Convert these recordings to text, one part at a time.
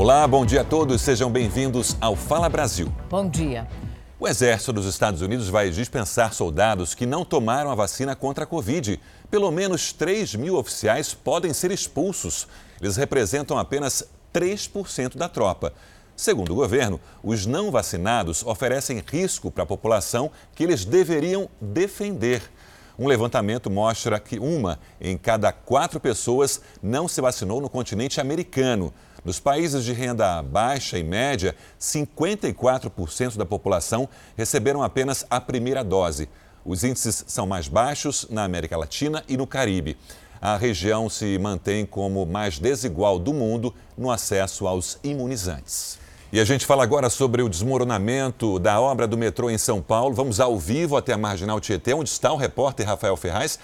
Olá, bom dia a todos, sejam bem-vindos ao Fala Brasil. Bom dia. O Exército dos Estados Unidos vai dispensar soldados que não tomaram a vacina contra a Covid. Pelo menos 3 mil oficiais podem ser expulsos. Eles representam apenas 3% da tropa. Segundo o governo, os não vacinados oferecem risco para a população que eles deveriam defender. Um levantamento mostra que uma em cada quatro pessoas não se vacinou no continente americano. Nos países de renda baixa e média, 54% da população receberam apenas a primeira dose. Os índices são mais baixos na América Latina e no Caribe. A região se mantém como mais desigual do mundo no acesso aos imunizantes. E a gente fala agora sobre o desmoronamento da obra do metrô em São Paulo. Vamos ao vivo até a Marginal Tietê, onde está o repórter Rafael Ferraz.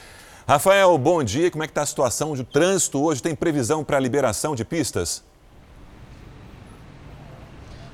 Rafael, bom dia. Como é que está a situação de trânsito hoje? Tem previsão para a liberação de pistas?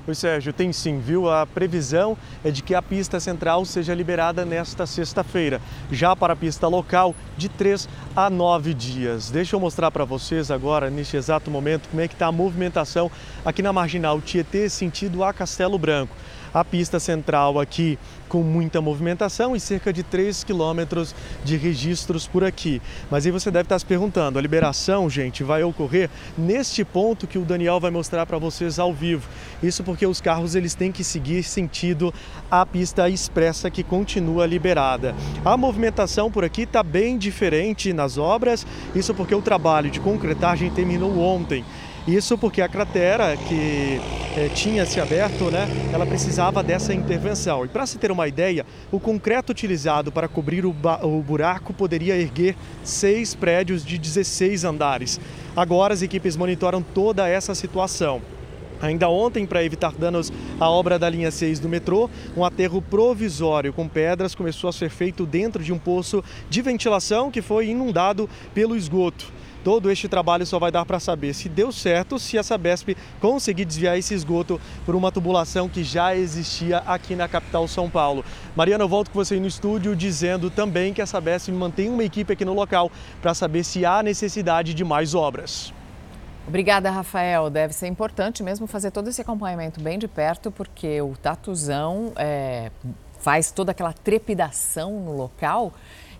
Oi, Sérgio, tem sim, viu? A previsão é de que a pista central seja liberada nesta sexta-feira, já para a pista local, de 3 a 9 dias. Deixa eu mostrar para vocês agora, neste exato momento, como é que está a movimentação aqui na Marginal Tietê, sentido a Castelo Branco a pista central aqui com muita movimentação e cerca de 3 quilômetros de registros por aqui. Mas aí você deve estar se perguntando, a liberação, gente, vai ocorrer neste ponto que o Daniel vai mostrar para vocês ao vivo. Isso porque os carros eles têm que seguir sentido a pista expressa que continua liberada. A movimentação por aqui está bem diferente nas obras, isso porque o trabalho de concretagem terminou ontem. Isso porque a cratera que eh, tinha se aberto, né, ela precisava dessa intervenção. E para se ter uma ideia, o concreto utilizado para cobrir o, o buraco poderia erguer seis prédios de 16 andares. Agora as equipes monitoram toda essa situação. Ainda ontem, para evitar danos à obra da linha 6 do metrô, um aterro provisório com pedras começou a ser feito dentro de um poço de ventilação que foi inundado pelo esgoto. Todo este trabalho só vai dar para saber se deu certo, se a Sabesp conseguir desviar esse esgoto por uma tubulação que já existia aqui na capital São Paulo. Mariana, eu volto com você no estúdio dizendo também que a Sabesp mantém uma equipe aqui no local para saber se há necessidade de mais obras. Obrigada, Rafael. Deve ser importante mesmo fazer todo esse acompanhamento bem de perto, porque o Tatuzão é, faz toda aquela trepidação no local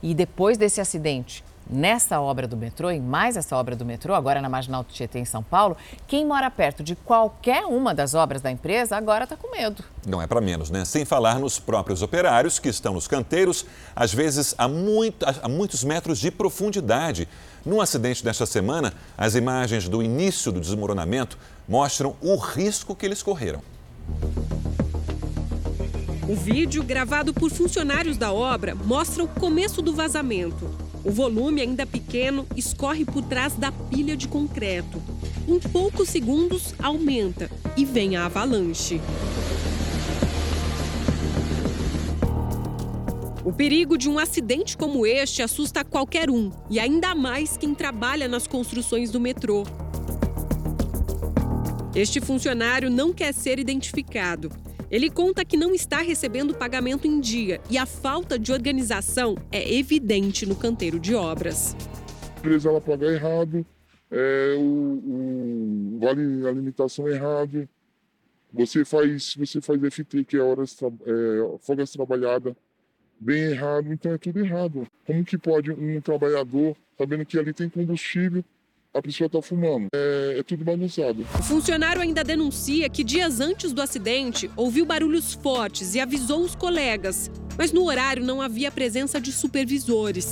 e depois desse acidente nessa obra do metrô, em mais essa obra do metrô, agora na Marginal do Tietê, em São Paulo, quem mora perto de qualquer uma das obras da empresa agora está com medo. Não é para menos, né? Sem falar nos próprios operários que estão nos canteiros, às vezes a, muito, a muitos metros de profundidade. Num acidente desta semana, as imagens do início do desmoronamento mostram o risco que eles correram. O vídeo, gravado por funcionários da obra, mostra o começo do vazamento. O volume, ainda pequeno, escorre por trás da pilha de concreto. Em poucos segundos, aumenta e vem a avalanche. O perigo de um acidente como este assusta qualquer um, e ainda mais quem trabalha nas construções do metrô. Este funcionário não quer ser identificado. Ele conta que não está recebendo pagamento em dia e a falta de organização é evidente no canteiro de obras. A empresa ela paga errado, é, o, o, vale alimentação errado, você faz, você faz FT, que é horas é, folgas trabalhada, bem errado, então é tudo errado. Como que pode um trabalhador, sabendo que ali tem combustível, a pessoa está fumando. É, é, tudo bagunçado. O funcionário ainda denuncia que dias antes do acidente ouviu barulhos fortes e avisou os colegas, mas no horário não havia presença de supervisores.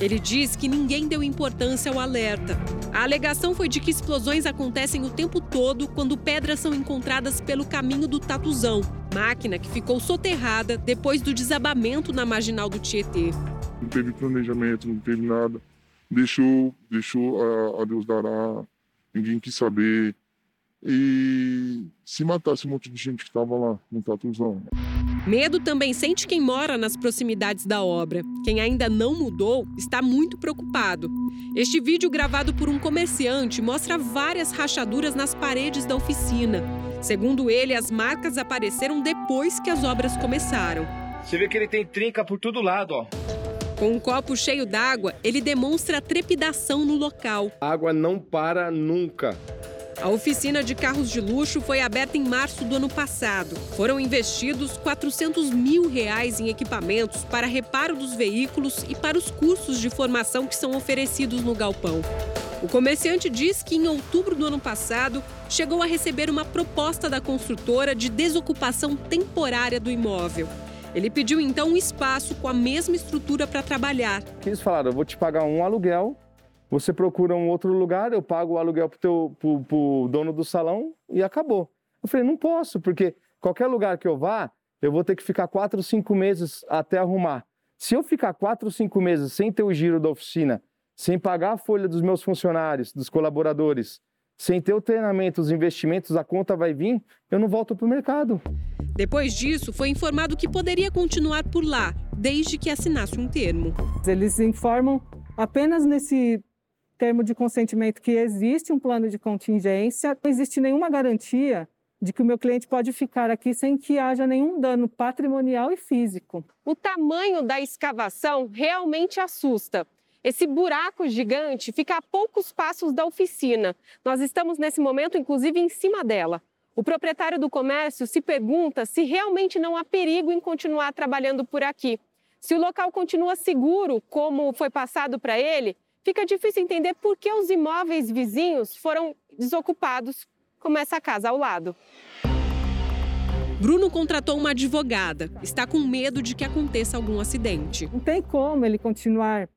Ele diz que ninguém deu importância ao alerta. A alegação foi de que explosões acontecem o tempo todo quando pedras são encontradas pelo caminho do Tatuzão, máquina que ficou soterrada depois do desabamento na marginal do Tietê. Não teve planejamento, não teve nada deixou, deixou a, a Deus dará, ninguém quis saber. E se matasse um monte de gente que estava lá no Tatuzão. Medo também sente quem mora nas proximidades da obra. Quem ainda não mudou está muito preocupado. Este vídeo, gravado por um comerciante, mostra várias rachaduras nas paredes da oficina. Segundo ele, as marcas apareceram depois que as obras começaram. Você vê que ele tem trinca por todo lado, ó. Com um copo cheio d'água, ele demonstra trepidação no local. A água não para nunca. A oficina de carros de luxo foi aberta em março do ano passado. Foram investidos 400 mil reais em equipamentos para reparo dos veículos e para os cursos de formação que são oferecidos no galpão. O comerciante diz que em outubro do ano passado chegou a receber uma proposta da construtora de desocupação temporária do imóvel. Ele pediu então um espaço com a mesma estrutura para trabalhar. Eles falaram: eu vou te pagar um aluguel você procura um outro lugar, eu pago o aluguel para o dono do salão e acabou. Eu falei, não posso, porque qualquer lugar que eu vá, eu vou ter que ficar quatro, cinco meses até arrumar. Se eu ficar quatro, cinco meses sem ter o giro da oficina, sem pagar a folha dos meus funcionários, dos colaboradores, sem ter o treinamento, os investimentos, a conta vai vir, eu não volto para o mercado. Depois disso, foi informado que poderia continuar por lá, desde que assinasse um termo. Eles informam apenas nesse termo de consentimento que existe um plano de contingência, não existe nenhuma garantia de que o meu cliente pode ficar aqui sem que haja nenhum dano patrimonial e físico. O tamanho da escavação realmente assusta. Esse buraco gigante fica a poucos passos da oficina. Nós estamos nesse momento, inclusive, em cima dela. O proprietário do comércio se pergunta se realmente não há perigo em continuar trabalhando por aqui. Se o local continua seguro, como foi passado para ele, fica difícil entender por que os imóveis vizinhos foram desocupados, como essa casa ao lado. Bruno contratou uma advogada. Está com medo de que aconteça algum acidente. Não tem como ele continuar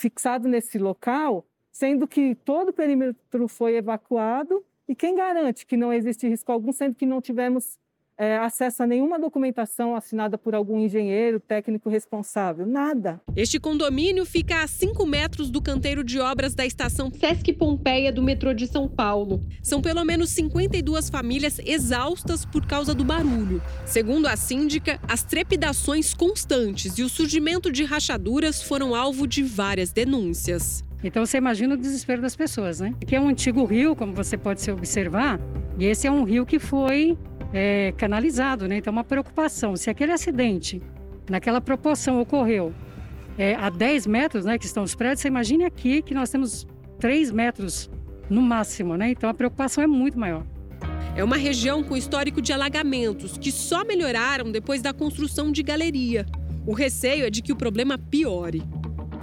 fixado nesse local, sendo que todo o perímetro foi evacuado. E quem garante que não existe risco algum, sendo que não tivemos é, acesso a nenhuma documentação assinada por algum engenheiro, técnico responsável, nada. Este condomínio fica a 5 metros do canteiro de obras da estação Sesc Pompeia do metrô de São Paulo. São pelo menos 52 famílias exaustas por causa do barulho. Segundo a síndica, as trepidações constantes e o surgimento de rachaduras foram alvo de várias denúncias. Então você imagina o desespero das pessoas, né? Que é um antigo rio, como você pode observar, e esse é um rio que foi é, canalizado, né? Então, uma preocupação. Se aquele acidente, naquela proporção, ocorreu é, a 10 metros, né, que estão os prédios, você imagine aqui que nós temos 3 metros no máximo, né? Então, a preocupação é muito maior. É uma região com histórico de alagamentos que só melhoraram depois da construção de galeria. O receio é de que o problema piore.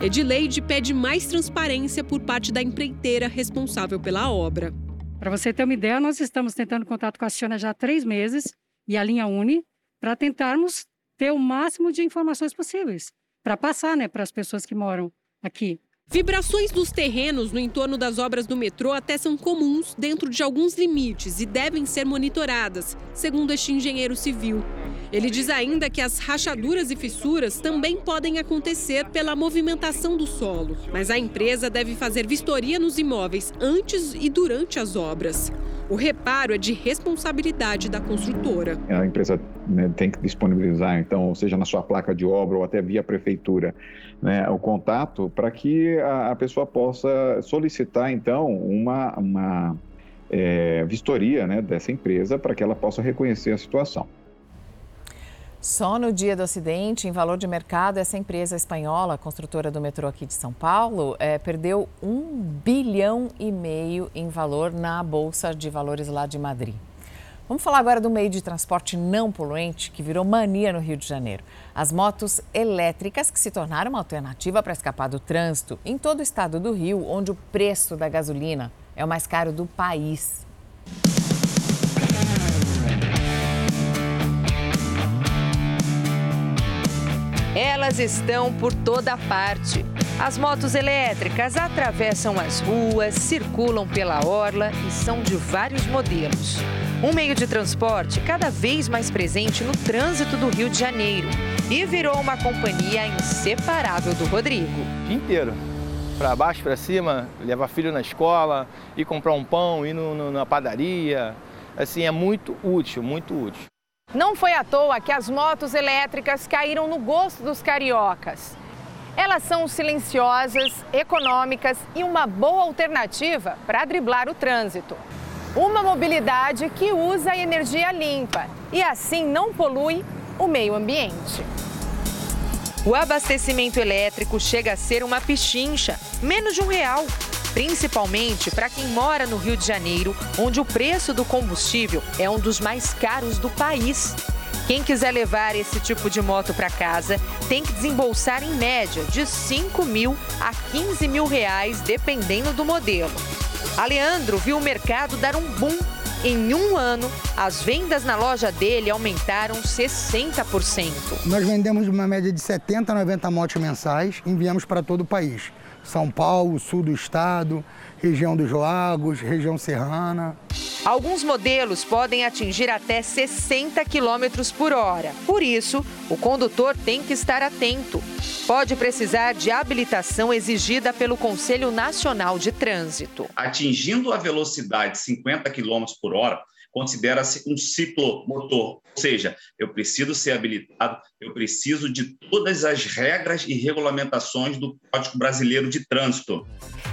Edileide pede mais transparência por parte da empreiteira responsável pela obra. Para você ter uma ideia, nós estamos tentando contato com a Ciona já há três meses e a linha Uni para tentarmos ter o máximo de informações possíveis para passar né, para as pessoas que moram aqui. Vibrações dos terrenos no entorno das obras do metrô até são comuns dentro de alguns limites e devem ser monitoradas, segundo este engenheiro civil. Ele diz ainda que as rachaduras e fissuras também podem acontecer pela movimentação do solo, mas a empresa deve fazer vistoria nos imóveis antes e durante as obras. O reparo é de responsabilidade da construtora. A empresa né, tem que disponibilizar, então, seja na sua placa de obra ou até via prefeitura, né, o contato para que a, a, pessoa possa solicitar, então, uma, uma é, vistoria né, dessa empresa para que ela possa reconhecer a situação. Só no dia do acidente, em valor de mercado, essa empresa espanhola, construtora do metrô aqui de São Paulo, é, perdeu um bilhão e meio em valor na Bolsa de Valores lá de Madrid. Vamos falar agora do meio de transporte não poluente que virou mania no Rio de Janeiro. As motos elétricas que se tornaram uma alternativa para escapar do trânsito em todo o estado do Rio, onde o preço da gasolina é o mais caro do país. Elas estão por toda parte. As motos elétricas atravessam as ruas, circulam pela orla e são de vários modelos. Um meio de transporte cada vez mais presente no trânsito do Rio de Janeiro e virou uma companhia inseparável do Rodrigo. Inteiro. Para baixo, para cima, levar filho na escola, ir comprar um pão, ir no, no, na padaria. Assim, é muito útil, muito útil. Não foi à toa que as motos elétricas caíram no gosto dos cariocas. Elas são silenciosas, econômicas e uma boa alternativa para driblar o trânsito. Uma mobilidade que usa energia limpa e assim não polui o meio ambiente. O abastecimento elétrico chega a ser uma pichincha, menos de um real. principalmente para quem mora no Rio de Janeiro, onde o preço do combustível é um dos mais caros do país. Quem quiser levar esse tipo de moto para casa tem que desembolsar em média de 5 mil a 15 mil reais, dependendo do modelo. Aleandro viu o mercado dar um boom. Em um ano, as vendas na loja dele aumentaram 60%. Nós vendemos uma média de 70 a 90 motos mensais e enviamos para todo o país. São Paulo, sul do estado, região dos lagos, região serrana. Alguns modelos podem atingir até 60 km por hora. Por isso, o condutor tem que estar atento. Pode precisar de habilitação exigida pelo Conselho Nacional de Trânsito. Atingindo a velocidade 50 km por hora, considera-se um ciclomotor, ou seja, eu preciso ser habilitado, eu preciso de todas as regras e regulamentações do Código Brasileiro de Trânsito.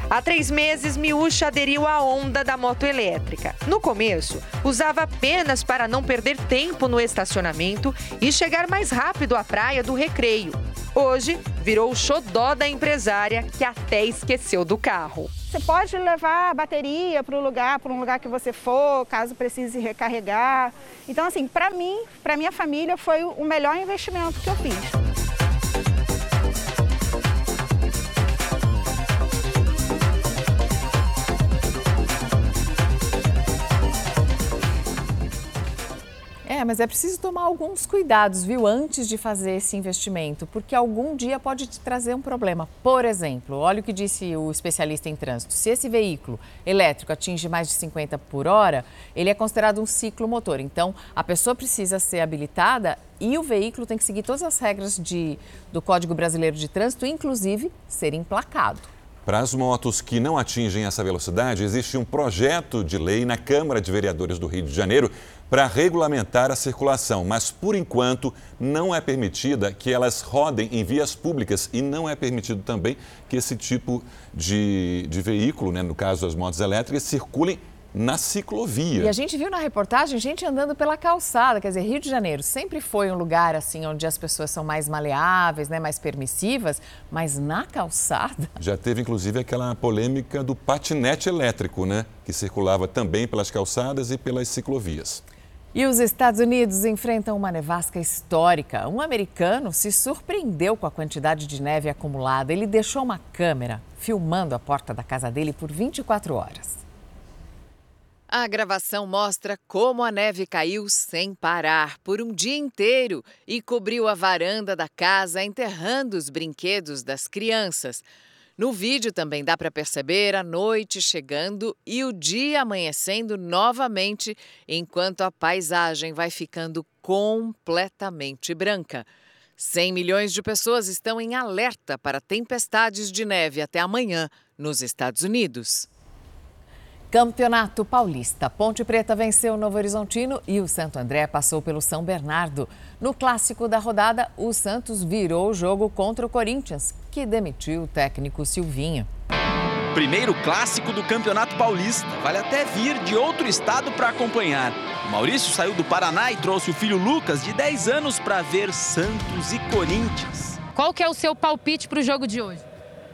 Há três meses, Miúcha aderiu à onda da moto elétrica. No começo, usava apenas para não perder tempo no estacionamento e chegar mais rápido à praia do recreio. Hoje, virou o xodó da empresária que até esqueceu do carro. Você pode levar a bateria para o lugar, para um lugar que você for, caso precise recarregar. Então, assim, para mim, para minha família, foi o melhor investimento que eu fiz. É, mas é preciso tomar alguns cuidados, viu, antes de fazer esse investimento, porque algum dia pode te trazer um problema. Por exemplo, olha o que disse o especialista em trânsito: se esse veículo elétrico atinge mais de 50 por hora, ele é considerado um ciclo motor. Então, a pessoa precisa ser habilitada e o veículo tem que seguir todas as regras de, do Código Brasileiro de Trânsito, inclusive ser emplacado. Para as motos que não atingem essa velocidade, existe um projeto de lei na Câmara de Vereadores do Rio de Janeiro para regulamentar a circulação, mas por enquanto não é permitida que elas rodem em vias públicas e não é permitido também que esse tipo de, de veículo, né, no caso as motos elétricas, circulem na ciclovia. E a gente viu na reportagem gente andando pela calçada, quer dizer, Rio de Janeiro sempre foi um lugar assim onde as pessoas são mais maleáveis, né, mais permissivas, mas na calçada. Já teve inclusive aquela polêmica do patinete elétrico, né, que circulava também pelas calçadas e pelas ciclovias. E os Estados Unidos enfrentam uma nevasca histórica. Um americano se surpreendeu com a quantidade de neve acumulada. Ele deixou uma câmera filmando a porta da casa dele por 24 horas. A gravação mostra como a neve caiu sem parar por um dia inteiro e cobriu a varanda da casa, enterrando os brinquedos das crianças. No vídeo também dá para perceber a noite chegando e o dia amanhecendo novamente, enquanto a paisagem vai ficando completamente branca. 100 milhões de pessoas estão em alerta para tempestades de neve até amanhã nos Estados Unidos. Campeonato Paulista. Ponte Preta venceu o Novo Horizontino e o Santo André passou pelo São Bernardo. No clássico da rodada, o Santos virou o jogo contra o Corinthians, que demitiu o técnico Silvinho. Primeiro clássico do Campeonato Paulista. Vale até vir de outro estado para acompanhar. O Maurício saiu do Paraná e trouxe o filho Lucas, de 10 anos, para ver Santos e Corinthians. Qual que é o seu palpite para o jogo de hoje?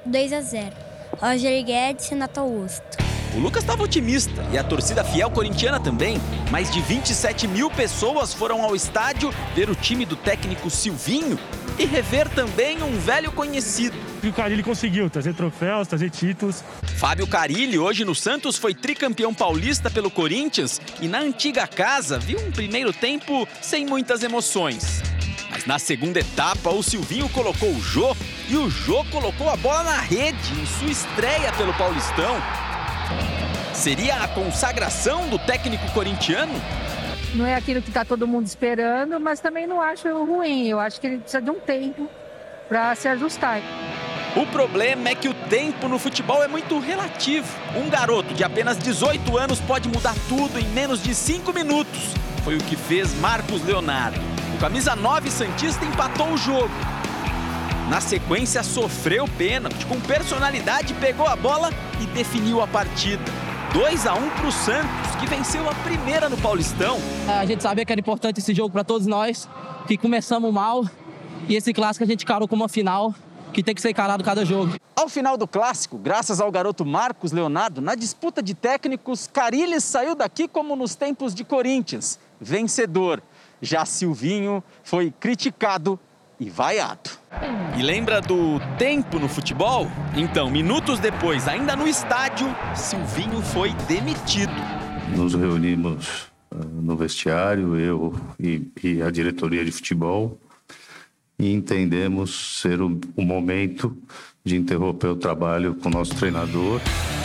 2 a 0. Roger Guedes e Renato Augusto. O Lucas estava otimista e a torcida fiel corintiana também. Mais de 27 mil pessoas foram ao estádio ver o time do técnico Silvinho e rever também um velho conhecido. O Carilli conseguiu trazer troféus, trazer títulos. Fábio Carilli, hoje no Santos, foi tricampeão paulista pelo Corinthians e na antiga casa viu um primeiro tempo sem muitas emoções. Mas na segunda etapa, o Silvinho colocou o Jô e o Jô colocou a bola na rede em sua estreia pelo Paulistão. Seria a consagração do técnico corintiano? Não é aquilo que está todo mundo esperando, mas também não acho ruim. Eu acho que ele precisa de um tempo para se ajustar. O problema é que o tempo no futebol é muito relativo. Um garoto de apenas 18 anos pode mudar tudo em menos de 5 minutos. Foi o que fez Marcos Leonardo. O camisa 9 Santista empatou o jogo. Na sequência, sofreu pênalti, com personalidade, pegou a bola e definiu a partida. 2 a 1 para o Santos, que venceu a primeira no Paulistão. A gente sabia que era importante esse jogo para todos nós, que começamos mal e esse clássico a gente carou como uma final que tem que ser encarado cada jogo. Ao final do clássico, graças ao garoto Marcos Leonardo, na disputa de técnicos, Carilles saiu daqui como nos tempos de Corinthians, vencedor. Já Silvinho foi criticado e vaiado. E lembra do tempo no futebol? Então, minutos depois, ainda no estádio, Silvinho foi demitido. Nos reunimos uh, no vestiário, eu e, e, a diretoria de futebol, e entendemos ser o, o momento de interromper o trabalho com o nosso treinador.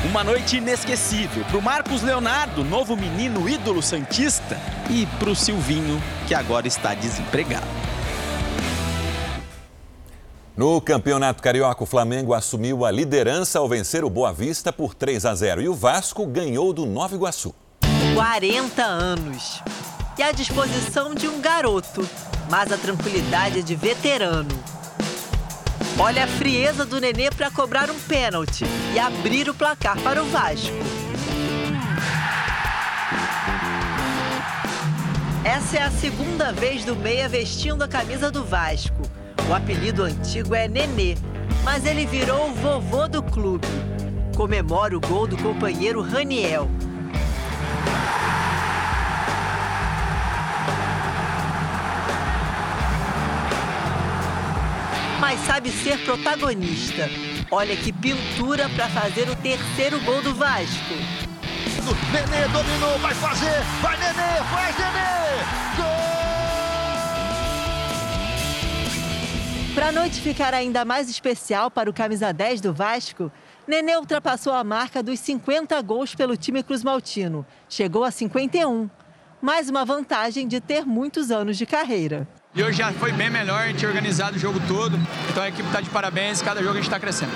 Uma noite inesquecível para o Marcos Leonardo, novo menino ídolo santista, e para o Silvinho, que agora está desempregado. No Campeonato Carioca, o Flamengo assumiu a liderança ao vencer o Boa Vista por 3 a 0 e o Vasco ganhou do Nova Iguaçu. 40 anos. E a disposição de um garoto, mas a tranquilidade de veterano. Olha a frieza do Nenê para cobrar um pênalti e abrir o placar para o Vasco. Essa é a segunda vez do Meia vestindo a camisa do Vasco. O apelido antigo é Nenê, mas ele virou o vovô do clube. Comemora o gol do companheiro Raniel. Mas sabe ser protagonista. Olha que pintura para fazer o terceiro gol do Vasco. Nenê dominou, vai fazer, vai Nenê, faz Nenê! Gol! Para a noite ficar ainda mais especial para o camisa 10 do Vasco, Nenê ultrapassou a marca dos 50 gols pelo time Cruz Maltino. Chegou a 51. Mais uma vantagem de ter muitos anos de carreira. E hoje já foi bem melhor, a gente tinha organizado o jogo todo. Então a equipe está de parabéns, cada jogo a gente está crescendo.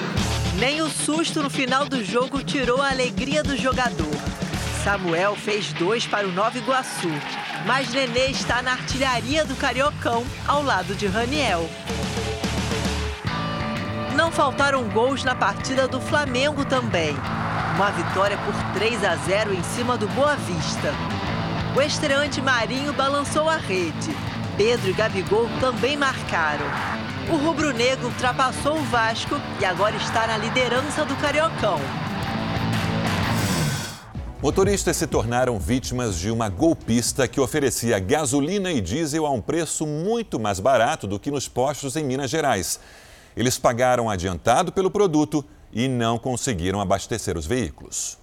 Nem o susto no final do jogo tirou a alegria do jogador. Samuel fez dois para o Nova Iguaçu, mas Nenê está na artilharia do Cariocão, ao lado de Raniel. Não faltaram gols na partida do Flamengo também. Uma vitória por 3 a 0 em cima do Boa Vista. O estreante Marinho balançou a rede. Pedro e Gabigol também marcaram. O rubro-negro ultrapassou o Vasco e agora está na liderança do Cariocão. Motoristas se tornaram vítimas de uma golpista que oferecia gasolina e diesel a um preço muito mais barato do que nos postos em Minas Gerais. Eles pagaram adiantado pelo produto e não conseguiram abastecer os veículos.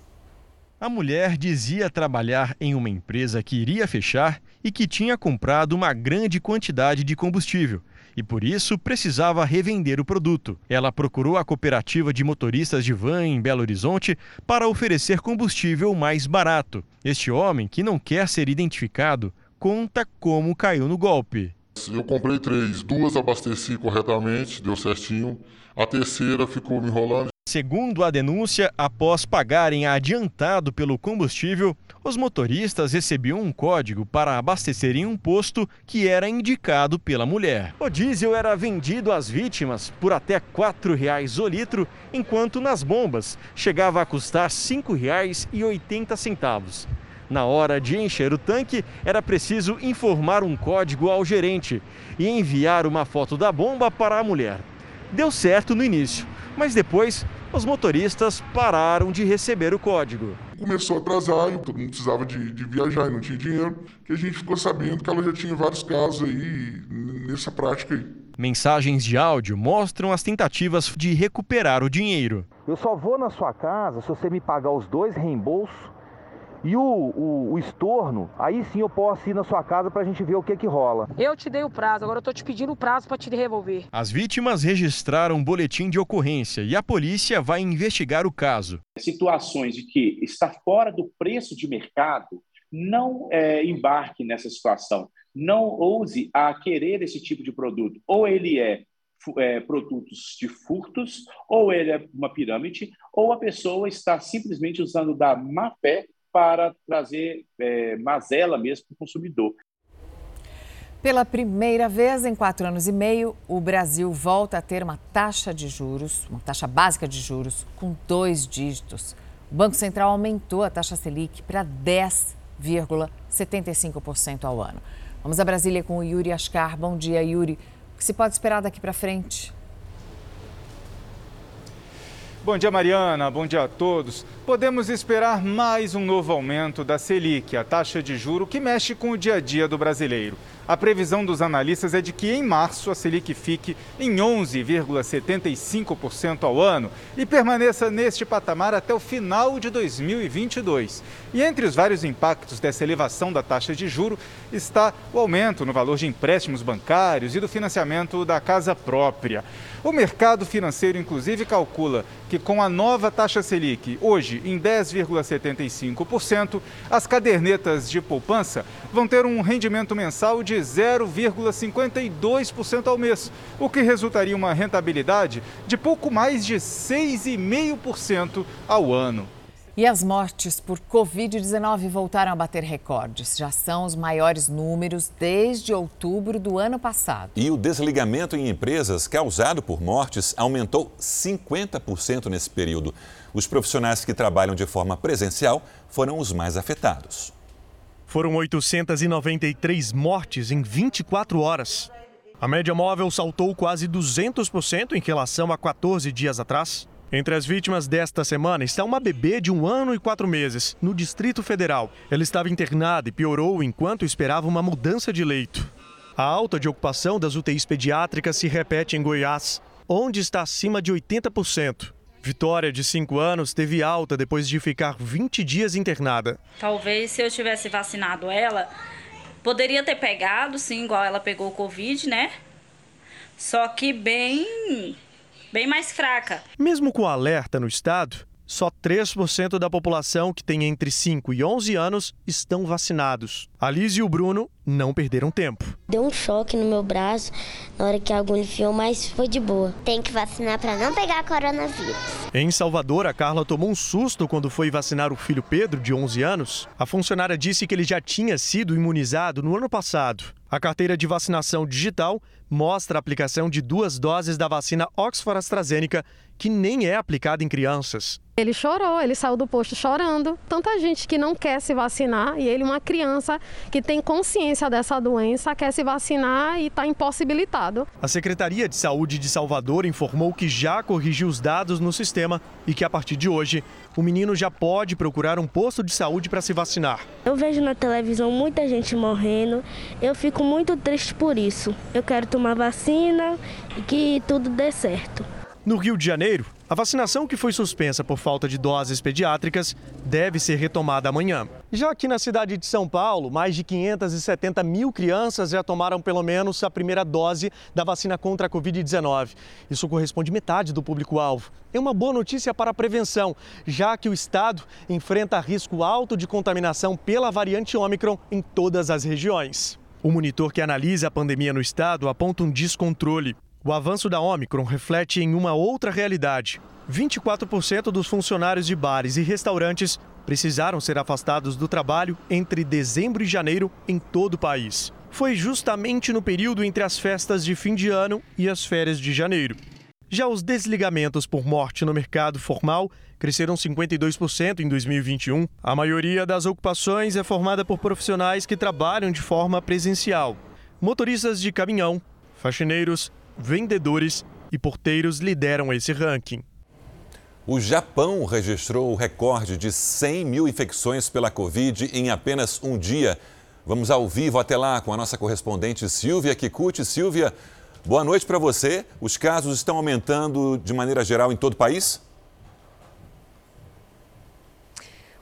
A mulher dizia trabalhar em uma empresa que iria fechar e que tinha comprado uma grande quantidade de combustível e por isso precisava revender o produto. Ela procurou a cooperativa de motoristas de van em Belo Horizonte para oferecer combustível mais barato. Este homem, que não quer ser identificado, conta como caiu no golpe. Eu comprei três, duas abasteci corretamente, deu certinho. A terceira ficou me enrolando. Segundo a denúncia, após pagarem adiantado pelo combustível, os motoristas recebiam um código para abastecerem um posto que era indicado pela mulher. O diesel era vendido às vítimas por até R$ 4,00 o litro, enquanto nas bombas chegava a custar R$ 5,80. Na hora de encher o tanque, era preciso informar um código ao gerente e enviar uma foto da bomba para a mulher. Deu certo no início, mas depois os motoristas pararam de receber o código. Começou a atrasar, todo mundo precisava de, de viajar e não tinha dinheiro, que a gente ficou sabendo que ela já tinha vários casos aí nessa prática aí. Mensagens de áudio mostram as tentativas de recuperar o dinheiro. Eu só vou na sua casa se você me pagar os dois reembolsos e o, o, o, estorno, aí sim eu posso ir na sua casa para a gente ver o que que rola. Eu te dei o prazo, agora eu tô te pedindo o prazo para te devolver. As vítimas registraram um boletim de ocorrência e a polícia vai investigar o caso. Situações de que está fora do preço de mercado, não é, embarque nessa situação. Não ouse a querer esse tipo de produto. Ou ele é é, produtos de furtos, ou ele é uma pirâmide, ou a pessoa está simplesmente usando da má fé para trazer é, mazela mesmo para o consumidor. Pela primeira vez em quatro anos e meio, o Brasil volta a ter uma taxa de juros, uma taxa básica de juros, com dois dígitos. O Banco Central aumentou a taxa Selic para 10,75% ao ano. Vamos a Brasília com o Yuri Ascar. Bom dia, Yuri. O que se pode esperar daqui para frente? Bom dia, Mariana. Bom dia a todos. Podemos esperar mais um novo aumento da Selic, a taxa de juro que mexe com o dia a dia do brasileiro. A previsão dos analistas é de que em março a Selic fique em 11,75% ao ano e permaneça neste patamar até o final de 2022. E entre os vários impactos dessa elevação da taxa de juro está o aumento no valor de empréstimos bancários e do financiamento da casa própria. O mercado financeiro, inclusive, calcula que com a nova taxa Selic, hoje em 10,75%, as cadernetas de poupança vão ter um rendimento mensal de 0,52% ao mês, o que resultaria uma rentabilidade de pouco mais de 6,5% ao ano. E as mortes por Covid-19 voltaram a bater recordes. Já são os maiores números desde outubro do ano passado. E o desligamento em empresas causado por mortes aumentou 50% nesse período. Os profissionais que trabalham de forma presencial foram os mais afetados. Foram 893 mortes em 24 horas. A média móvel saltou quase 200% em relação a 14 dias atrás. Entre as vítimas desta semana está uma bebê de um ano e quatro meses, no Distrito Federal. Ela estava internada e piorou enquanto esperava uma mudança de leito. A alta de ocupação das UTIs pediátricas se repete em Goiás, onde está acima de 80%. Vitória, de 5 anos, teve alta depois de ficar 20 dias internada. Talvez se eu tivesse vacinado ela, poderia ter pegado, sim, igual ela pegou o Covid, né? Só que bem bem mais fraca. Mesmo com alerta no estado, só 3% da população que tem entre 5 e 11 anos estão vacinados. A Liz e o Bruno não perderam tempo. Deu um choque no meu braço na hora que a agulha enfiou, mas foi de boa. Tem que vacinar para não pegar coronavírus. Em Salvador, a Carla tomou um susto quando foi vacinar o filho Pedro, de 11 anos. A funcionária disse que ele já tinha sido imunizado no ano passado. A carteira de vacinação digital mostra a aplicação de duas doses da vacina Oxford AstraZeneca, que nem é aplicada em crianças. Ele chorou, ele saiu do posto chorando. Tanta gente que não quer se vacinar e ele, uma criança que tem consciência dessa doença, quer se vacinar e está impossibilitado. A Secretaria de Saúde de Salvador informou que já corrigiu os dados no sistema e que a partir de hoje o menino já pode procurar um posto de saúde para se vacinar. Eu vejo na televisão muita gente morrendo, eu fico muito triste por isso. Eu quero tomar vacina e que tudo dê certo. No Rio de Janeiro, a vacinação que foi suspensa por falta de doses pediátricas deve ser retomada amanhã. Já aqui na cidade de São Paulo, mais de 570 mil crianças já tomaram pelo menos a primeira dose da vacina contra a Covid-19. Isso corresponde metade do público-alvo. É uma boa notícia para a prevenção, já que o estado enfrenta risco alto de contaminação pela variante Ômicron em todas as regiões. O monitor que analisa a pandemia no estado aponta um descontrole. O avanço da Omicron reflete em uma outra realidade. 24% dos funcionários de bares e restaurantes precisaram ser afastados do trabalho entre dezembro e janeiro em todo o país. Foi justamente no período entre as festas de fim de ano e as férias de janeiro. Já os desligamentos por morte no mercado formal cresceram 52% em 2021. A maioria das ocupações é formada por profissionais que trabalham de forma presencial. Motoristas de caminhão, faxineiros, vendedores e porteiros lideram esse ranking. O Japão registrou o recorde de 100 mil infecções pela Covid em apenas um dia. Vamos ao vivo até lá com a nossa correspondente Silvia Kikuchi. Silvia, boa noite para você. Os casos estão aumentando de maneira geral em todo o país?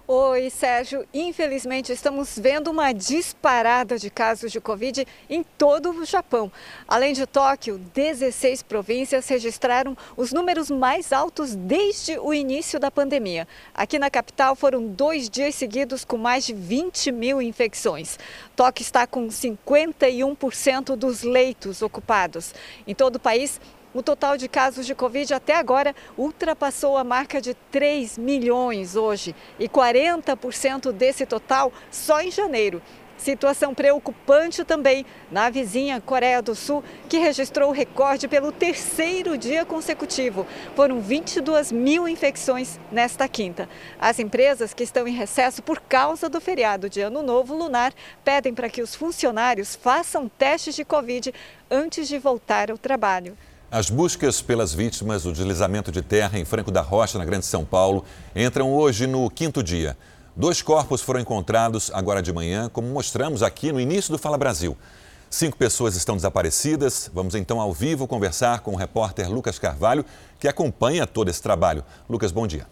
Oi, Sérgio. Infelizmente, estamos vendo uma disparada de casos de Covid em todo o Japão. Além de Tóquio, 16 províncias registraram os números mais altos desde o início da pandemia. Aqui na capital, foram dois dias seguidos com mais de 20 mil infecções. Tóquio está com 51% dos leitos ocupados. Em todo o país, o total de casos de Covid até agora ultrapassou a marca de 3 milhões hoje e 40% desse total só em janeiro. Situação preocupante também na vizinha Coreia do Sul, que registrou recorde pelo terceiro dia consecutivo. Foram 22 mil infecções nesta quinta. As empresas que estão em recesso por causa do feriado de Ano Novo Lunar pedem para que os funcionários façam testes de Covid antes de voltar ao trabalho. As buscas pelas vítimas do deslizamento de terra em Franco da Rocha, na Grande São Paulo, entram hoje no quinto dia. Dois corpos foram encontrados agora de manhã, como mostramos aqui no início do Fala Brasil. Cinco pessoas estão desaparecidas. Vamos então ao vivo conversar com o repórter Lucas Carvalho, que acompanha todo esse trabalho. Lucas, bom dia.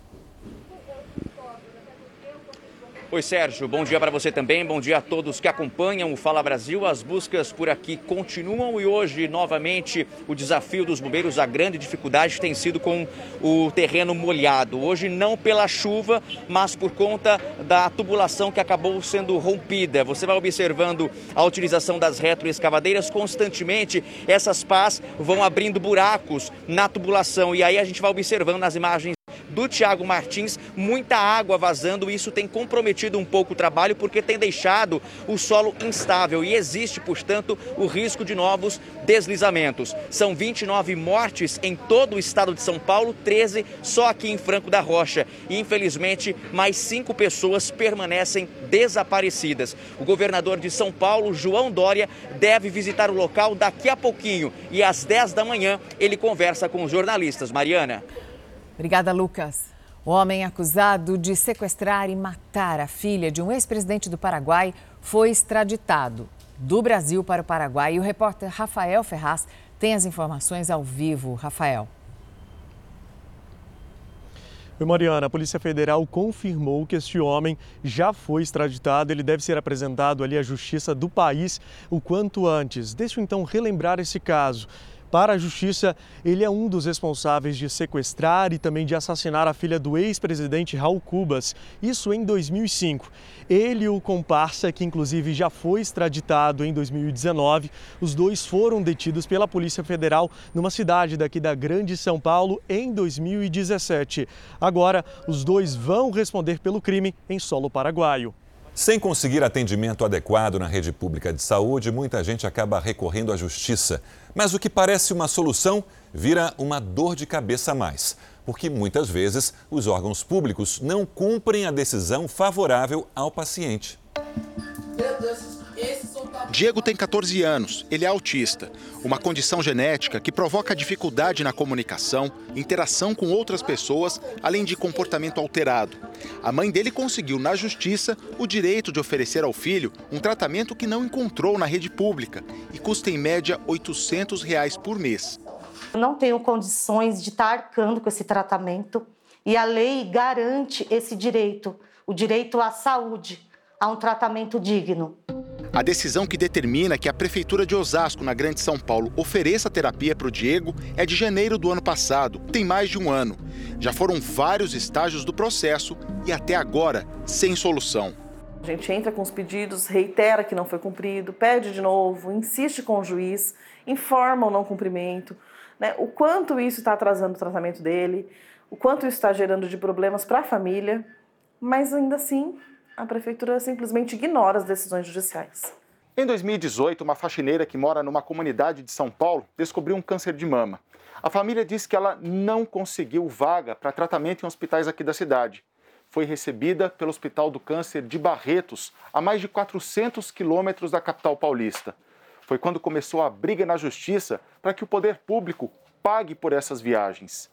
Oi, Sérgio. Bom dia para você também. Bom dia a todos que acompanham o Fala Brasil. As buscas por aqui continuam e hoje, novamente, o desafio dos bombeiros, a grande dificuldade tem sido com o terreno molhado. Hoje, não pela chuva, mas por conta da tubulação que acabou sendo rompida. Você vai observando a utilização das retroescavadeiras constantemente. Essas pás vão abrindo buracos na tubulação e aí a gente vai observando nas imagens do Thiago Martins, muita água vazando. Isso tem comprometido um pouco o trabalho porque tem deixado o solo instável e existe, portanto, o risco de novos deslizamentos. São 29 mortes em todo o estado de São Paulo, 13 só aqui em Franco da Rocha. E infelizmente, mais cinco pessoas permanecem desaparecidas. O governador de São Paulo, João Dória, deve visitar o local daqui a pouquinho e às 10 da manhã ele conversa com os jornalistas. Mariana. Obrigada, Lucas. O homem acusado de sequestrar e matar a filha de um ex-presidente do Paraguai foi extraditado do Brasil para o Paraguai. E o repórter Rafael Ferraz tem as informações ao vivo. Rafael. Oi, Mariana. A Polícia Federal confirmou que este homem já foi extraditado. Ele deve ser apresentado ali à justiça do país o quanto antes. Deixa eu então relembrar esse caso. Para a justiça, ele é um dos responsáveis de sequestrar e também de assassinar a filha do ex-presidente Raul Cubas, isso em 2005. Ele e o comparsa, que inclusive já foi extraditado em 2019, os dois foram detidos pela Polícia Federal numa cidade daqui da Grande São Paulo em 2017. Agora, os dois vão responder pelo crime em solo paraguaio. Sem conseguir atendimento adequado na rede pública de saúde, muita gente acaba recorrendo à justiça. Mas o que parece uma solução vira uma dor de cabeça a mais, porque muitas vezes os órgãos públicos não cumprem a decisão favorável ao paciente. Diego tem 14 anos, ele é autista, uma condição genética que provoca dificuldade na comunicação, interação com outras pessoas, além de comportamento alterado. A mãe dele conseguiu na justiça o direito de oferecer ao filho um tratamento que não encontrou na rede pública e custa em média 800 reais por mês. Eu não tenho condições de estar arcando com esse tratamento e a lei garante esse direito, o direito à saúde, a um tratamento digno. A decisão que determina que a Prefeitura de Osasco, na Grande São Paulo, ofereça terapia para o Diego é de janeiro do ano passado, tem mais de um ano. Já foram vários estágios do processo e até agora sem solução. A gente entra com os pedidos, reitera que não foi cumprido, pede de novo, insiste com o juiz, informa o não cumprimento, né? o quanto isso está atrasando o tratamento dele, o quanto isso está gerando de problemas para a família, mas ainda assim a prefeitura simplesmente ignora as decisões judiciais. Em 2018, uma faxineira que mora numa comunidade de São Paulo descobriu um câncer de mama. A família disse que ela não conseguiu vaga para tratamento em hospitais aqui da cidade. Foi recebida pelo Hospital do Câncer de Barretos, a mais de 400 quilômetros da capital paulista. Foi quando começou a briga na justiça para que o poder público pague por essas viagens.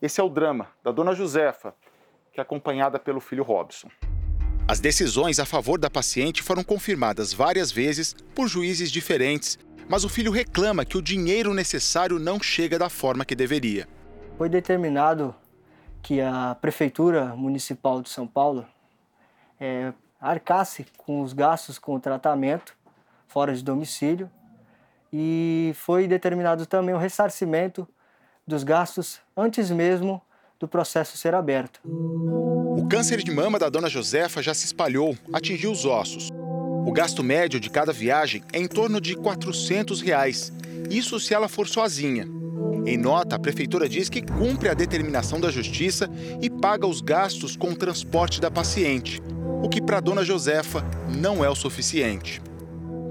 Esse é o drama da dona Josefa, que é acompanhada pelo filho Robson. As decisões a favor da paciente foram confirmadas várias vezes por juízes diferentes, mas o filho reclama que o dinheiro necessário não chega da forma que deveria. Foi determinado que a Prefeitura Municipal de São Paulo é, arcasse com os gastos com o tratamento fora de domicílio e foi determinado também o ressarcimento dos gastos antes mesmo do processo ser aberto. O câncer de mama da dona Josefa já se espalhou, atingiu os ossos. O gasto médio de cada viagem é em torno de 400 reais. isso se ela for sozinha. Em nota, a prefeitura diz que cumpre a determinação da justiça e paga os gastos com o transporte da paciente, o que para dona Josefa não é o suficiente.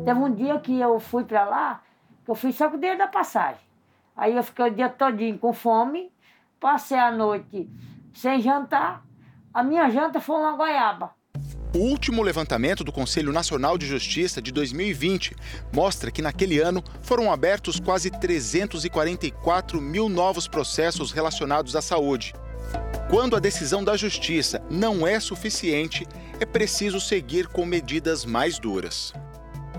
Teve um dia que eu fui para lá, que eu fui só com o dinheiro da passagem. Aí eu fiquei o dia todinho com fome, Passei a noite sem jantar. A minha janta foi uma goiaba. O último levantamento do Conselho Nacional de Justiça de 2020 mostra que naquele ano foram abertos quase 344 mil novos processos relacionados à saúde. Quando a decisão da Justiça não é suficiente, é preciso seguir com medidas mais duras.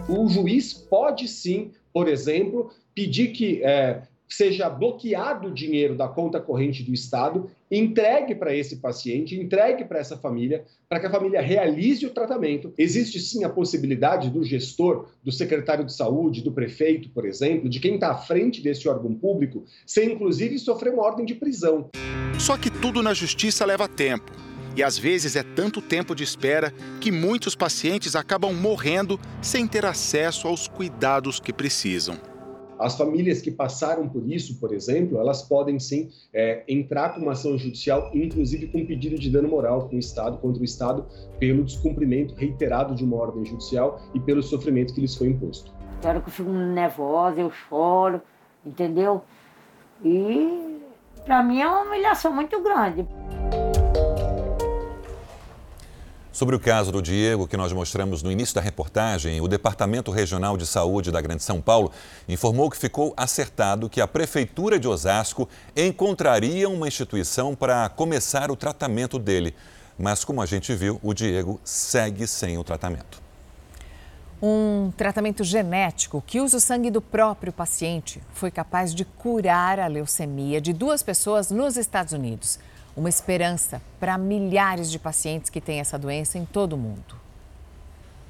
O juiz pode sim, por exemplo, pedir que é, seja bloqueado o dinheiro da conta corrente do Estado, entregue para esse paciente, entregue para essa família, para que a família realize o tratamento. Existe sim a possibilidade do gestor, do secretário de saúde, do prefeito, por exemplo, de quem está à frente desse órgão público, ser inclusive sofrer uma ordem de prisão. Só que tudo na justiça leva tempo. E às vezes é tanto tempo de espera que muitos pacientes acabam morrendo sem ter acesso aos cuidados que precisam. As famílias que passaram por isso, por exemplo, elas podem sim é, entrar com uma ação judicial, inclusive com pedido de dano moral com o Estado, contra o Estado, pelo descumprimento reiterado de uma ordem judicial e pelo sofrimento que lhes foi imposto. Claro que eu fico nervosa, eu choro, entendeu? E para mim é uma humilhação muito grande. Sobre o caso do Diego, que nós mostramos no início da reportagem, o Departamento Regional de Saúde da Grande São Paulo informou que ficou acertado que a Prefeitura de Osasco encontraria uma instituição para começar o tratamento dele. Mas, como a gente viu, o Diego segue sem o tratamento. Um tratamento genético que usa o sangue do próprio paciente foi capaz de curar a leucemia de duas pessoas nos Estados Unidos uma esperança para milhares de pacientes que têm essa doença em todo o mundo.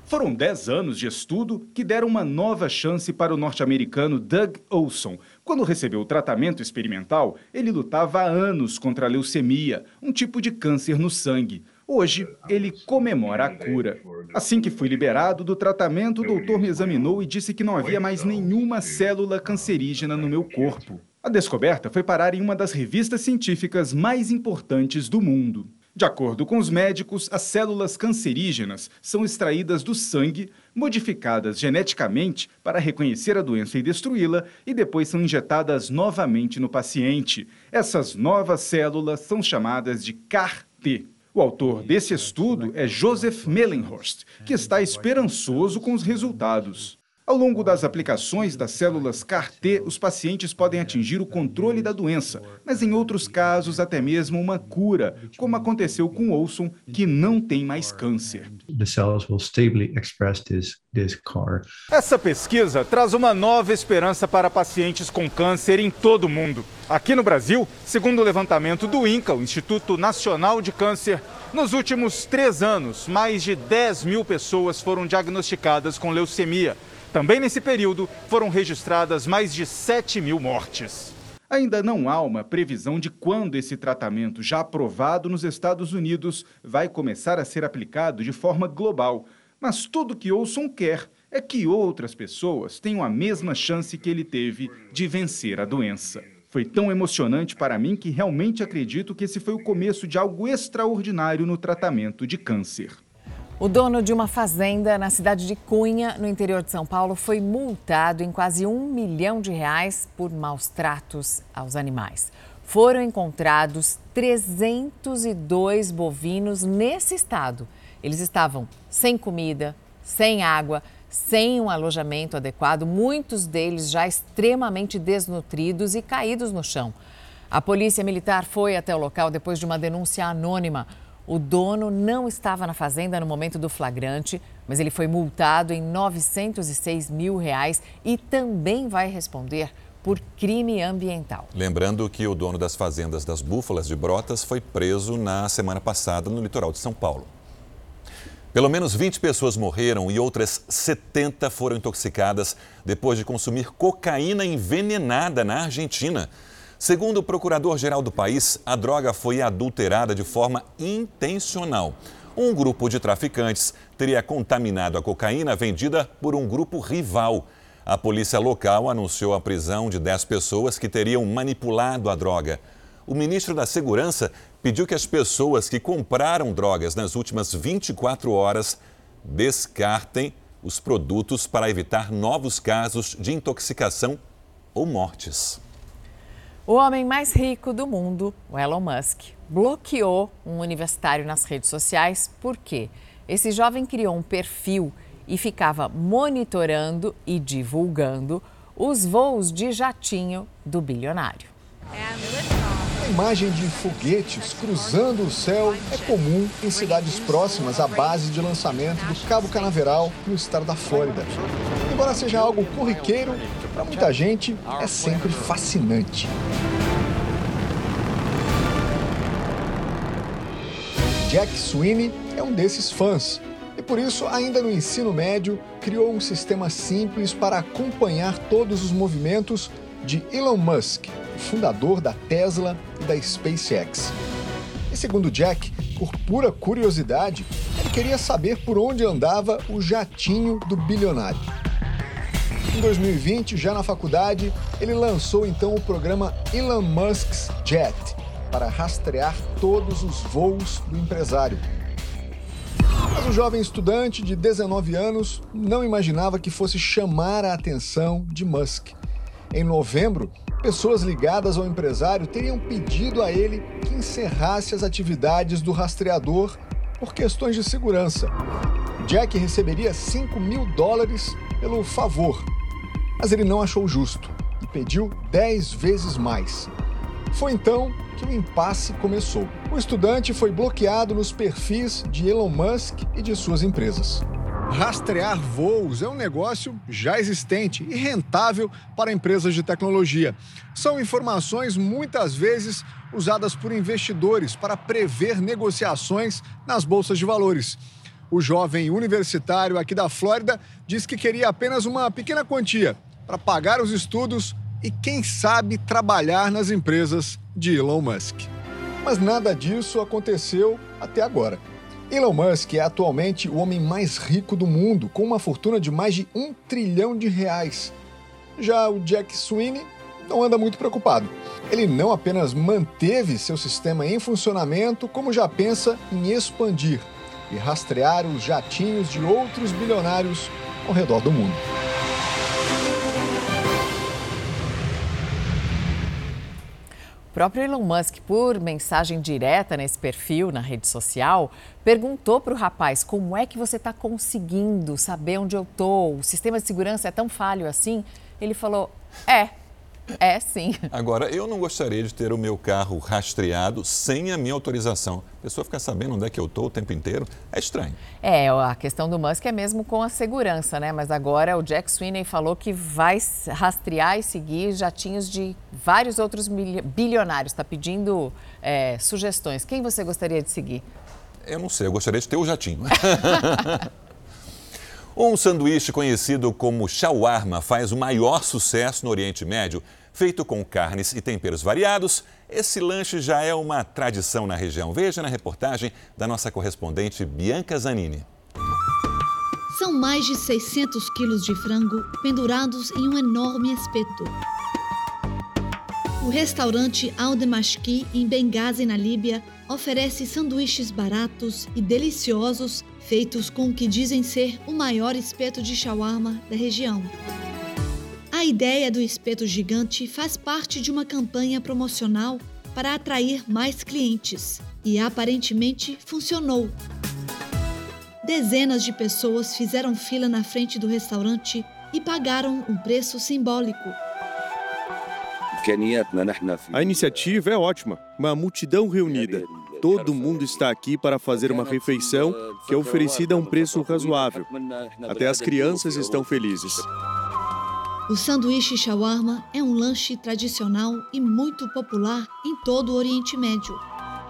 Foram 10 anos de estudo que deram uma nova chance para o norte-americano Doug Olson. Quando recebeu o tratamento experimental, ele lutava há anos contra a leucemia, um tipo de câncer no sangue. Hoje, ele comemora a cura. Assim que foi liberado do tratamento, o doutor me examinou e disse que não havia mais nenhuma célula cancerígena no meu corpo. A descoberta foi parar em uma das revistas científicas mais importantes do mundo. De acordo com os médicos, as células cancerígenas são extraídas do sangue, modificadas geneticamente para reconhecer a doença e destruí-la, e depois são injetadas novamente no paciente. Essas novas células são chamadas de CAR-T. O autor desse estudo é Joseph Mellenhorst, que está esperançoso com os resultados. Ao longo das aplicações das células CAR-T, os pacientes podem atingir o controle da doença, mas em outros casos até mesmo uma cura, como aconteceu com Olson, que não tem mais câncer. Essa pesquisa traz uma nova esperança para pacientes com câncer em todo o mundo. Aqui no Brasil, segundo o levantamento do INCA, o Instituto Nacional de Câncer, nos últimos três anos, mais de 10 mil pessoas foram diagnosticadas com leucemia. Também nesse período foram registradas mais de 7 mil mortes. Ainda não há uma previsão de quando esse tratamento, já aprovado nos Estados Unidos, vai começar a ser aplicado de forma global. Mas tudo que Olson quer é que outras pessoas tenham a mesma chance que ele teve de vencer a doença. Foi tão emocionante para mim que realmente acredito que esse foi o começo de algo extraordinário no tratamento de câncer. O dono de uma fazenda na cidade de Cunha, no interior de São Paulo, foi multado em quase um milhão de reais por maus tratos aos animais. Foram encontrados 302 bovinos nesse estado. Eles estavam sem comida, sem água, sem um alojamento adequado, muitos deles já extremamente desnutridos e caídos no chão. A polícia militar foi até o local depois de uma denúncia anônima. O dono não estava na fazenda no momento do flagrante, mas ele foi multado em 906 mil reais e também vai responder por crime ambiental. Lembrando que o dono das fazendas das Búfalas de Brotas foi preso na semana passada no litoral de São Paulo. Pelo menos 20 pessoas morreram e outras 70 foram intoxicadas depois de consumir cocaína envenenada na Argentina. Segundo o procurador-geral do país, a droga foi adulterada de forma intencional. Um grupo de traficantes teria contaminado a cocaína vendida por um grupo rival. A polícia local anunciou a prisão de 10 pessoas que teriam manipulado a droga. O ministro da Segurança pediu que as pessoas que compraram drogas nas últimas 24 horas descartem os produtos para evitar novos casos de intoxicação ou mortes. O homem mais rico do mundo, o Elon Musk, bloqueou um universitário nas redes sociais. Porque Esse jovem criou um perfil e ficava monitorando e divulgando os voos de jatinho do bilionário. A imagem de foguetes cruzando o céu é comum em cidades próximas à base de lançamento do Cabo Canaveral, no estado da Flórida. Embora seja algo corriqueiro, para muita gente é sempre fascinante. Jack Sweeney é um desses fãs e por isso, ainda no ensino médio, criou um sistema simples para acompanhar todos os movimentos de Elon Musk, fundador da Tesla e da SpaceX. E segundo Jack, por pura curiosidade, ele queria saber por onde andava o jatinho do bilionário. Em 2020, já na faculdade, ele lançou então o programa Elon Musk's Jet para rastrear todos os voos do empresário. Mas o jovem estudante de 19 anos não imaginava que fosse chamar a atenção de Musk. Em novembro, pessoas ligadas ao empresário teriam pedido a ele que encerrasse as atividades do rastreador por questões de segurança. Jack receberia 5 mil dólares pelo favor, mas ele não achou justo e pediu 10 vezes mais. Foi então que o impasse começou. O estudante foi bloqueado nos perfis de Elon Musk e de suas empresas. Rastrear voos é um negócio já existente e rentável para empresas de tecnologia. São informações muitas vezes usadas por investidores para prever negociações nas bolsas de valores. O jovem universitário aqui da Flórida diz que queria apenas uma pequena quantia para pagar os estudos e, quem sabe, trabalhar nas empresas de Elon Musk. Mas nada disso aconteceu até agora. Elon Musk é atualmente o homem mais rico do mundo, com uma fortuna de mais de um trilhão de reais. Já o Jack Sweeney não anda muito preocupado. Ele não apenas manteve seu sistema em funcionamento, como já pensa em expandir e rastrear os jatinhos de outros bilionários ao redor do mundo. O próprio Elon Musk, por mensagem direta nesse perfil na rede social, perguntou para o rapaz como é que você está conseguindo saber onde eu estou, o sistema de segurança é tão falho assim. Ele falou: é, é, sim. Agora, eu não gostaria de ter o meu carro rastreado sem a minha autorização. A pessoa ficar sabendo onde é que eu estou o tempo inteiro é estranho. É, a questão do Musk é mesmo com a segurança, né? Mas agora o Jack Sweeney falou que vai rastrear e seguir jatinhos de vários outros bilionários. Está pedindo é, sugestões. Quem você gostaria de seguir? Eu não sei, eu gostaria de ter o jatinho. Um sanduíche conhecido como shawarma faz o maior sucesso no Oriente Médio. Feito com carnes e temperos variados, esse lanche já é uma tradição na região. Veja na reportagem da nossa correspondente Bianca Zanini. São mais de 600 quilos de frango pendurados em um enorme espeto. O restaurante Aldemashki, em Benghazi, na Líbia, oferece sanduíches baratos e deliciosos feitos com o que dizem ser o maior espeto de shawarma da região. A ideia do espeto gigante faz parte de uma campanha promocional para atrair mais clientes e aparentemente funcionou. Dezenas de pessoas fizeram fila na frente do restaurante e pagaram um preço simbólico. A iniciativa é ótima, uma multidão reunida. Todo mundo está aqui para fazer uma refeição que é oferecida a um preço razoável. Até as crianças estão felizes. O sanduíche shawarma é um lanche tradicional e muito popular em todo o Oriente Médio.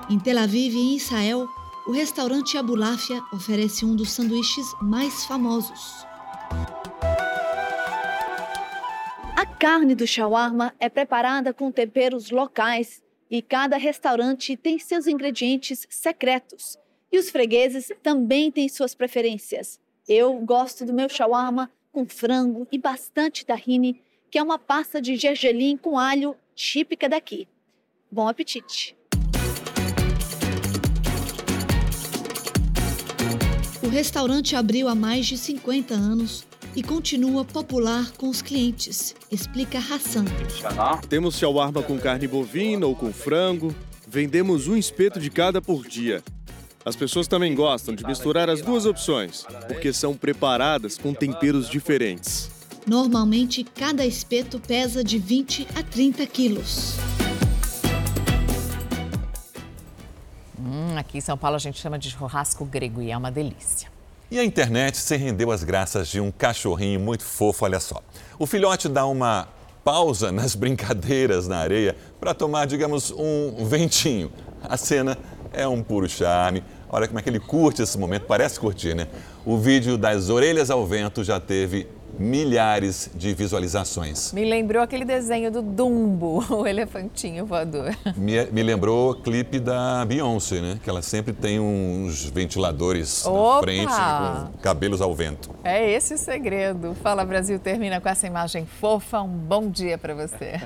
Em Tel Aviv e em Israel, o restaurante Abulafia oferece um dos sanduíches mais famosos. Carne do shawarma é preparada com temperos locais e cada restaurante tem seus ingredientes secretos. E os fregueses também têm suas preferências. Eu gosto do meu shawarma com frango e bastante tahine, que é uma pasta de gergelim com alho típica daqui. Bom apetite! O restaurante abriu há mais de 50 anos e continua popular com os clientes, explica Hassan. Temos shawarma com carne bovina ou com frango. Vendemos um espeto de cada por dia. As pessoas também gostam de misturar as duas opções, porque são preparadas com temperos diferentes. Normalmente, cada espeto pesa de 20 a 30 quilos. Hum, aqui em São Paulo a gente chama de churrasco grego e é uma delícia. E a internet se rendeu às graças de um cachorrinho muito fofo, olha só. O filhote dá uma pausa nas brincadeiras na areia para tomar, digamos, um ventinho. A cena é um puro charme. Olha como é que ele curte esse momento, parece curtir, né? O vídeo das orelhas ao vento já teve milhares de visualizações. Me lembrou aquele desenho do Dumbo, o elefantinho voador. Me, me lembrou o clipe da Beyoncé, né? Que ela sempre tem uns ventiladores Opa! na frente com cabelos ao vento. É esse o segredo. Fala Brasil termina com essa imagem fofa. Um bom dia para você.